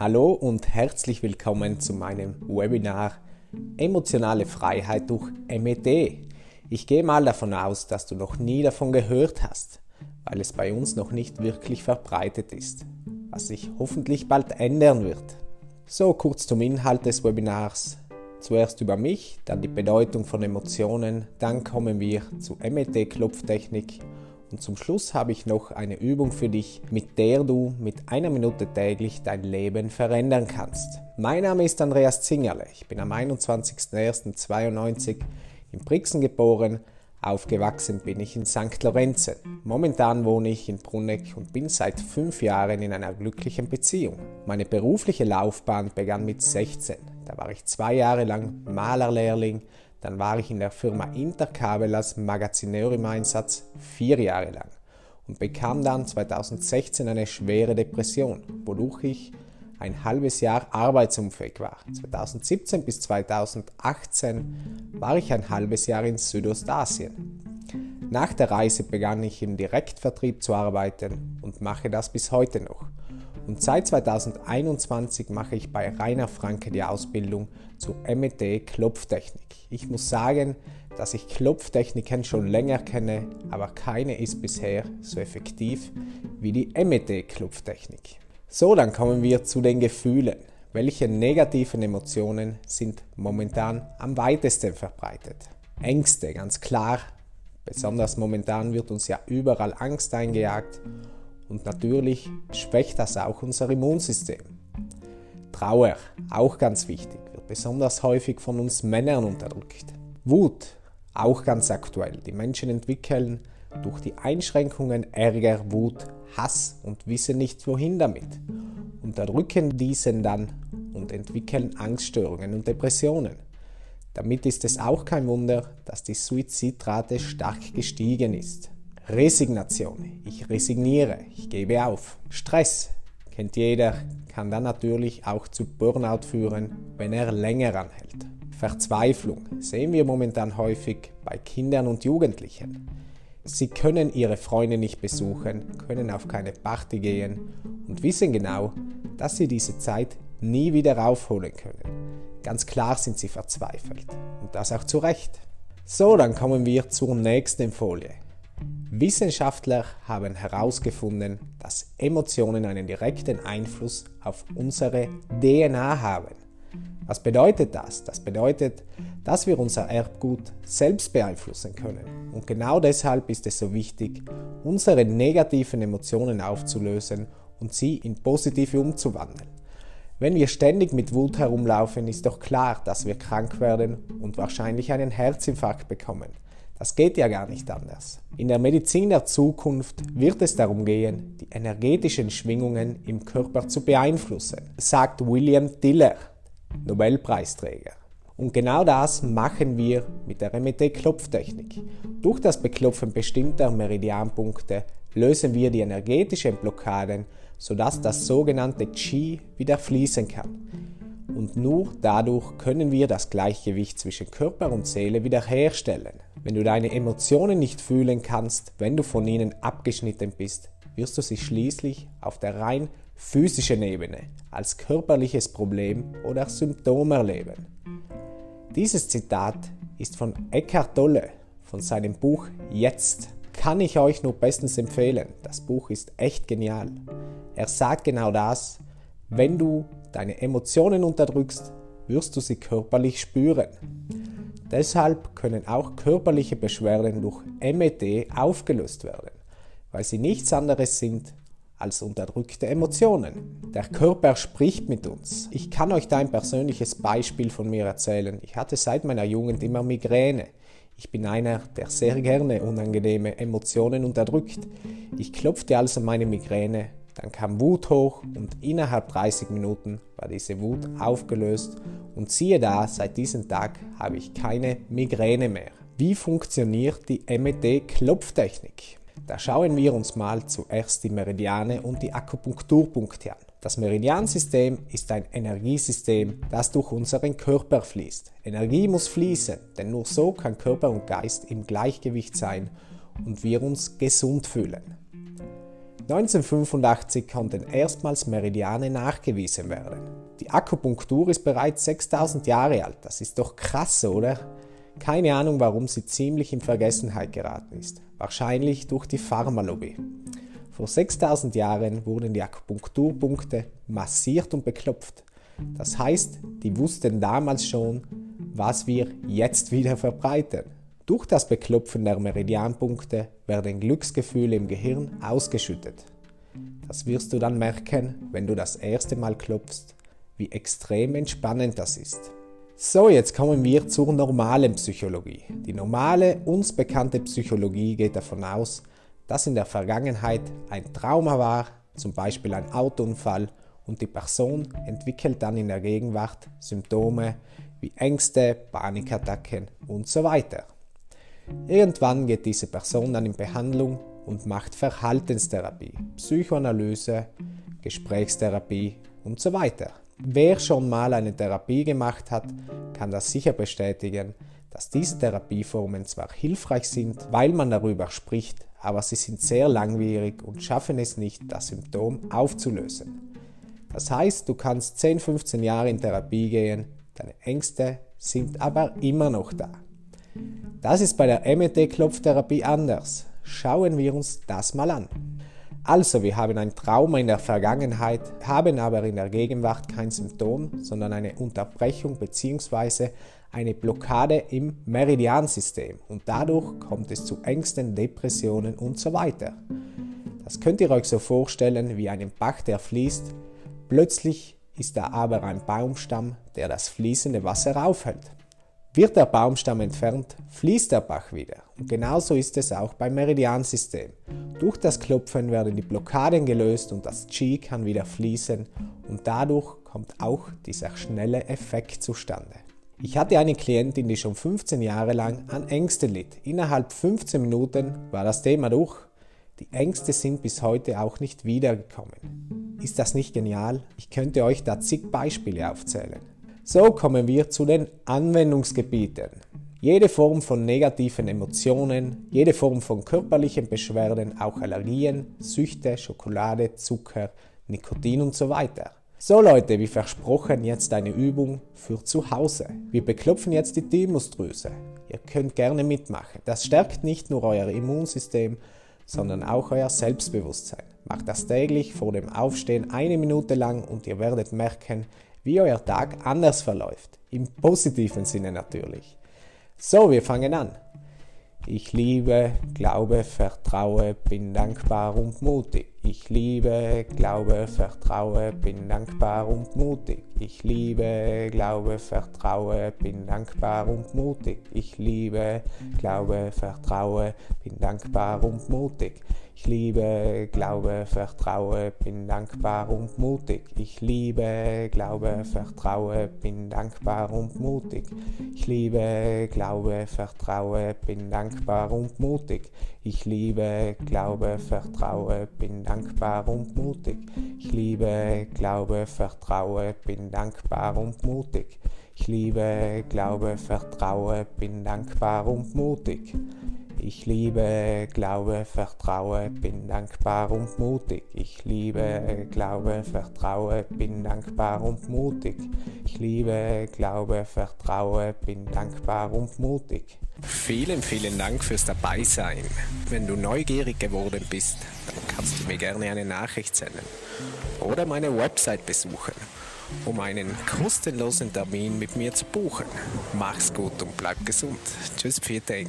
Hallo und herzlich willkommen zu meinem Webinar Emotionale Freiheit durch MET. Ich gehe mal davon aus, dass du noch nie davon gehört hast, weil es bei uns noch nicht wirklich verbreitet ist, was sich hoffentlich bald ändern wird. So kurz zum Inhalt des Webinars. Zuerst über mich, dann die Bedeutung von Emotionen, dann kommen wir zu MET-Klopftechnik und zum Schluss habe ich noch eine Übung für dich, mit der du mit einer Minute täglich dein Leben verändern kannst. Mein Name ist Andreas Zingerle. Ich bin am 21.01.92 in Brixen geboren. Aufgewachsen bin ich in St. Lorenzen. Momentan wohne ich in Bruneck und bin seit fünf Jahren in einer glücklichen Beziehung. Meine berufliche Laufbahn begann mit 16. Da war ich zwei Jahre lang Malerlehrling dann war ich in der Firma Interkabel als Magazineur im Einsatz vier Jahre lang und bekam dann 2016 eine schwere Depression, wodurch ich ein halbes Jahr arbeitsunfähig war. 2017 bis 2018 war ich ein halbes Jahr in Südostasien. Nach der Reise begann ich im Direktvertrieb zu arbeiten und mache das bis heute noch. Und seit 2021 mache ich bei Rainer Franke die Ausbildung zur MET Klopftechnik. Ich muss sagen, dass ich Klopftechniken schon länger kenne, aber keine ist bisher so effektiv wie die MET Klopftechnik. So, dann kommen wir zu den Gefühlen. Welche negativen Emotionen sind momentan am weitesten verbreitet? Ängste, ganz klar. Besonders momentan wird uns ja überall Angst eingejagt und natürlich schwächt das auch unser Immunsystem. Trauer, auch ganz wichtig, wird besonders häufig von uns Männern unterdrückt. Wut, auch ganz aktuell. Die Menschen entwickeln durch die Einschränkungen Ärger, Wut, Hass und wissen nicht wohin damit. Unterdrücken diesen dann und entwickeln Angststörungen und Depressionen. Damit ist es auch kein Wunder, dass die Suizidrate stark gestiegen ist. Resignation. Ich resigniere, ich gebe auf. Stress, kennt jeder, kann dann natürlich auch zu Burnout führen, wenn er länger anhält. Verzweiflung sehen wir momentan häufig bei Kindern und Jugendlichen. Sie können ihre Freunde nicht besuchen, können auf keine Party gehen und wissen genau, dass sie diese Zeit nie wieder aufholen können. Ganz klar sind sie verzweifelt und das auch zu Recht. So, dann kommen wir zur nächsten Folie. Wissenschaftler haben herausgefunden, dass Emotionen einen direkten Einfluss auf unsere DNA haben. Was bedeutet das? Das bedeutet, dass wir unser Erbgut selbst beeinflussen können. Und genau deshalb ist es so wichtig, unsere negativen Emotionen aufzulösen und sie in positive umzuwandeln. Wenn wir ständig mit Wut herumlaufen, ist doch klar, dass wir krank werden und wahrscheinlich einen Herzinfarkt bekommen. Das geht ja gar nicht anders. In der Medizin der Zukunft wird es darum gehen, die energetischen Schwingungen im Körper zu beeinflussen, sagt William Diller, Nobelpreisträger. Und genau das machen wir mit der MET-Klopftechnik. Durch das Beklopfen bestimmter Meridianpunkte lösen wir die energetischen Blockaden, sodass das sogenannte Qi wieder fließen kann. Und nur dadurch können wir das Gleichgewicht zwischen Körper und Seele wiederherstellen. Wenn du deine Emotionen nicht fühlen kannst, wenn du von ihnen abgeschnitten bist, wirst du sie schließlich auf der rein physischen Ebene als körperliches Problem oder Symptom erleben. Dieses Zitat ist von Eckhart Tolle von seinem Buch Jetzt. Kann ich euch nur bestens empfehlen. Das Buch ist echt genial. Er sagt genau das, wenn du deine Emotionen unterdrückst, wirst du sie körperlich spüren. Deshalb können auch körperliche Beschwerden durch MET aufgelöst werden, weil sie nichts anderes sind als unterdrückte Emotionen. Der Körper spricht mit uns. Ich kann euch da ein persönliches Beispiel von mir erzählen. Ich hatte seit meiner Jugend immer Migräne. Ich bin einer, der sehr gerne unangenehme Emotionen unterdrückt. Ich klopfte also meine Migräne dann kam Wut hoch und innerhalb 30 Minuten war diese Wut aufgelöst und siehe da, seit diesem Tag habe ich keine Migräne mehr. Wie funktioniert die MET-Klopftechnik? Da schauen wir uns mal zuerst die Meridiane und die Akupunkturpunkte an. Das Meridiansystem ist ein Energiesystem, das durch unseren Körper fließt. Energie muss fließen, denn nur so kann Körper und Geist im Gleichgewicht sein und wir uns gesund fühlen. 1985 konnten erstmals Meridiane nachgewiesen werden. Die Akupunktur ist bereits 6000 Jahre alt. Das ist doch krass, oder? Keine Ahnung, warum sie ziemlich in Vergessenheit geraten ist. Wahrscheinlich durch die Pharmalobby. Vor 6000 Jahren wurden die Akupunkturpunkte massiert und beklopft. Das heißt, die wussten damals schon, was wir jetzt wieder verbreiten. Durch das Beklopfen der Meridianpunkte werden Glücksgefühle im Gehirn ausgeschüttet. Das wirst du dann merken, wenn du das erste Mal klopfst, wie extrem entspannend das ist. So, jetzt kommen wir zur normalen Psychologie. Die normale, uns bekannte Psychologie geht davon aus, dass in der Vergangenheit ein Trauma war, zum Beispiel ein Autounfall, und die Person entwickelt dann in der Gegenwart Symptome wie Ängste, Panikattacken und so weiter. Irgendwann geht diese Person dann in Behandlung und macht Verhaltenstherapie, Psychoanalyse, Gesprächstherapie und so weiter. Wer schon mal eine Therapie gemacht hat, kann das sicher bestätigen, dass diese Therapieformen zwar hilfreich sind, weil man darüber spricht, aber sie sind sehr langwierig und schaffen es nicht, das Symptom aufzulösen. Das heißt, du kannst 10, 15 Jahre in Therapie gehen, deine Ängste sind aber immer noch da. Das ist bei der MET-Klopftherapie anders. Schauen wir uns das mal an. Also, wir haben ein Trauma in der Vergangenheit, haben aber in der Gegenwart kein Symptom, sondern eine Unterbrechung bzw. eine Blockade im Meridiansystem und dadurch kommt es zu Ängsten, Depressionen und so weiter. Das könnt ihr euch so vorstellen wie einen Bach, der fließt. Plötzlich ist da aber ein Baumstamm, der das fließende Wasser aufhält. Wird der Baumstamm entfernt, fließt der Bach wieder. Und genauso ist es auch beim Meridiansystem. Durch das Klopfen werden die Blockaden gelöst und das Qi kann wieder fließen und dadurch kommt auch dieser schnelle Effekt zustande. Ich hatte eine Klientin, die schon 15 Jahre lang an Ängsten litt. Innerhalb 15 Minuten war das Thema durch. Die Ängste sind bis heute auch nicht wiedergekommen. Ist das nicht genial? Ich könnte euch da zig Beispiele aufzählen. So kommen wir zu den Anwendungsgebieten. Jede Form von negativen Emotionen, jede Form von körperlichen Beschwerden, auch Allergien, Süchte, Schokolade, Zucker, Nikotin und so weiter. So Leute, wie versprochen, jetzt eine Übung für zu Hause. Wir beklopfen jetzt die Thymusdrüse. Ihr könnt gerne mitmachen. Das stärkt nicht nur euer Immunsystem, sondern auch euer Selbstbewusstsein. Macht das täglich vor dem Aufstehen eine Minute lang und ihr werdet merken, wie euer Tag anders verläuft. Im positiven Sinne natürlich. So, wir fangen an. Ich liebe, glaube, vertraue, bin dankbar und mutig. Ich liebe, glaube, vertraue, bin dankbar und mutig. Ich liebe, glaube, vertraue, bin dankbar und mutig. Ich liebe, glaube, vertraue, bin dankbar und mutig. Ich liebe, glaube, vertraue, bin dankbar und mutig. Ich liebe, glaube, vertraue, bin dankbar und mutig. Ich liebe, glaube, vertraue, bin dankbar und mutig. Ich liebe, glaube, vertraue, bin dankbar und mutig. Ich liebe, glaube, vertraue, bin dankbar und mutig. Ich liebe, glaube, vertraue, bin dankbar und mutig. Ich liebe, glaube, vertraue, bin dankbar und mutig. Ich liebe, glaube, vertraue, bin dankbar und mutig. Ich liebe, glaube, vertraue, bin dankbar und mutig. Vielen, vielen Dank fürs Dabeisein. Wenn du neugierig geworden bist, dann kannst du mir gerne eine Nachricht senden oder meine Website besuchen, um einen kostenlosen Termin mit mir zu buchen. Mach's gut und bleib gesund. Tschüss, vielen Dank.